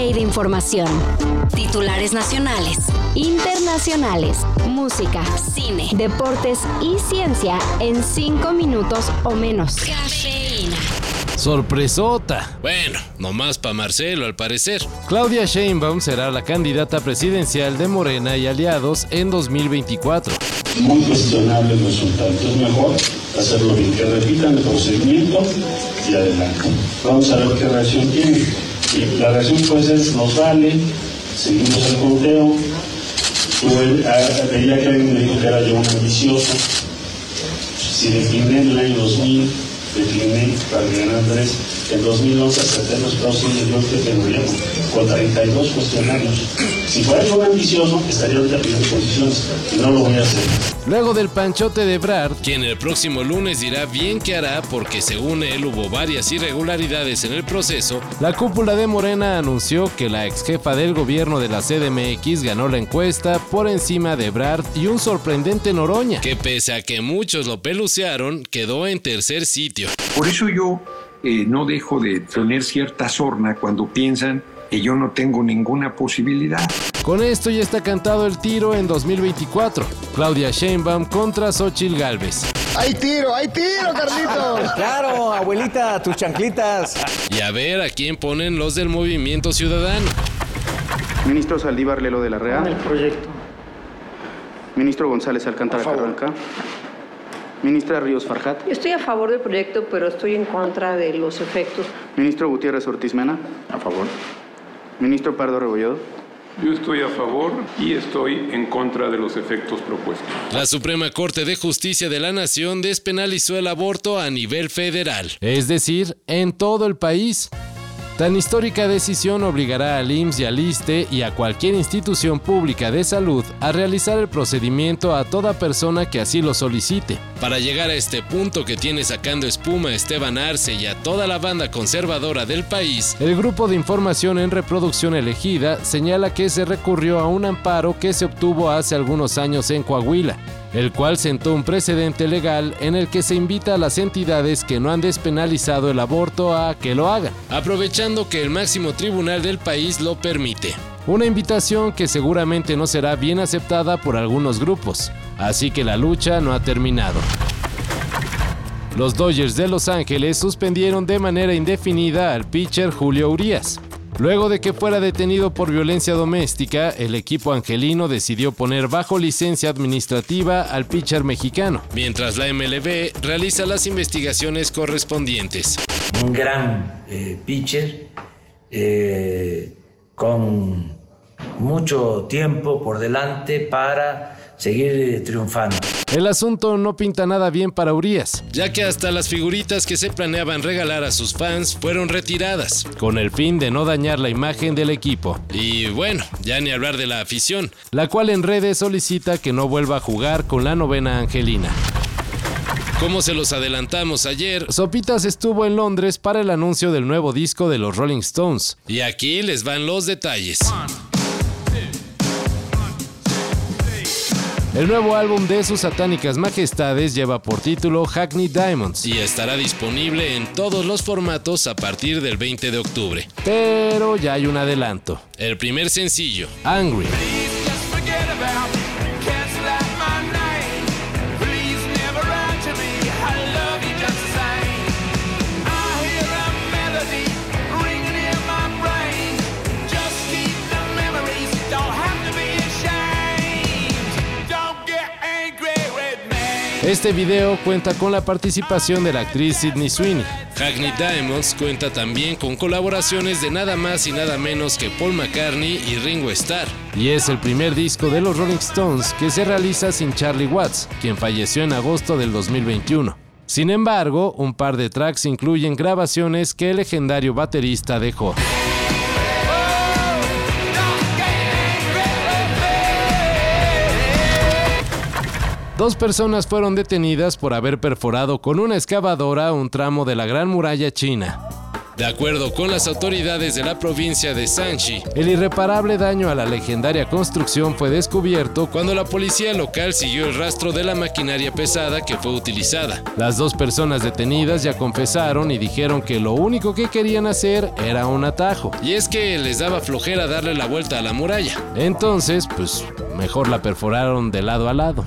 De información. Titulares nacionales, internacionales, música, cine, deportes y ciencia en 5 minutos o menos. Cafeína. Sorpresota. Bueno, nomás para Marcelo al parecer. Claudia Sheinbaum será la candidata presidencial de Morena y aliados en 2024. Muy cuestionable el resultado. Es mejor hacerlo bien, que repitan el procedimiento y adelante. Vamos a ver qué reacción tiene. La reacción puede ser, nos vale, seguimos el conteo. Tuve, a- veía que alguien me dijo que era yo un ambicioso. Si decliné en el año 2000, decliné para ganar Andrés. En 2011 acepté los próximos yo que tendría con 32 cuestionarios. Si fuera yo ambicioso, estaría ahorita pidiendo posiciones y no lo voy a hacer. Luego del panchote de Brad, Quien el próximo lunes dirá bien qué hará porque según él hubo varias irregularidades en el proceso, la cúpula de Morena anunció que la ex jefa del gobierno de la CDMX ganó la encuesta por encima de Brad y un sorprendente Noroña. que pese a que muchos lo pelucearon, quedó en tercer sitio. Por eso yo eh, no dejo de tener cierta sorna cuando piensan que yo no tengo ninguna posibilidad. Con esto ya está cantado el tiro en 2024. Claudia Sheinbaum contra Xochitl Galvez. ¡Hay tiro, hay tiro, Carlitos! Claro, abuelita, tus chanclitas. Y a ver a quién ponen los del movimiento ciudadano. Ministro Saldívar Lelo de la Rea. el proyecto. Ministro González Alcántara A favor. Carranca. Ministra Ríos Farjat. Yo estoy a favor del proyecto, pero estoy en contra de los efectos. Ministro Gutiérrez Ortiz Mena. A favor. Ministro Pardo Rebolledo. Yo estoy a favor y estoy en contra de los efectos propuestos. La Suprema Corte de Justicia de la Nación despenalizó el aborto a nivel federal. Es decir, en todo el país. Tan histórica decisión obligará al IMSS y al ISTE y a cualquier institución pública de salud a realizar el procedimiento a toda persona que así lo solicite. Para llegar a este punto que tiene sacando espuma a Esteban Arce y a toda la banda conservadora del país, El Grupo de Información en Reproducción Elegida señala que se recurrió a un amparo que se obtuvo hace algunos años en Coahuila, el cual sentó un precedente legal en el que se invita a las entidades que no han despenalizado el aborto a que lo hagan. aprovechando que el máximo tribunal del país lo permite. Una invitación que seguramente no será bien aceptada por algunos grupos, así que la lucha no ha terminado. Los Dodgers de Los Ángeles suspendieron de manera indefinida al pitcher Julio Urias. Luego de que fuera detenido por violencia doméstica, el equipo angelino decidió poner bajo licencia administrativa al pitcher mexicano. Mientras la MLB realiza las investigaciones correspondientes. Un gran eh, pitcher eh, con mucho tiempo por delante para seguir triunfando. El asunto no pinta nada bien para Urias, ya que hasta las figuritas que se planeaban regalar a sus fans fueron retiradas. con el fin de no dañar la imagen del equipo. Y bueno, ya ni hablar de la afición. la cual en redes solicita que no vuelva a jugar con la novena angelina. Como se los adelantamos ayer, Sopitas estuvo en Londres para el anuncio del nuevo disco de los Rolling Stones. y aquí les van los detalles. El nuevo álbum de sus satánicas majestades lleva por título Hackney Diamonds, Y estará disponible en todos los formatos a partir del 20 de octubre. pero ya hay un adelanto. El primer sencillo, Angry. Este video cuenta con la participación de la actriz Sydney Sweeney. Hackney Diamonds cuenta también con colaboraciones de nada más y nada menos que Paul McCartney y Ringo Starr. Y es el primer disco de los Rolling Stones que se realiza sin Charlie Watts, quien falleció en agosto del 2021. Sin embargo, un par de tracks incluyen grabaciones que el legendario baterista dejó. Dos personas fueron detenidas por haber perforado con una excavadora un tramo de la Gran Muralla China. De acuerdo con las autoridades de la provincia de Sanchi, El irreparable daño a la legendaria construcción fue descubierto cuando la policía local siguió el rastro de la maquinaria pesada que fue utilizada. Las dos personas detenidas ya confesaron y dijeron que lo único que querían hacer era un atajo. Y es que les daba flojera darle la vuelta a la muralla. Entonces, pues mejor la perforaron de lado a lado.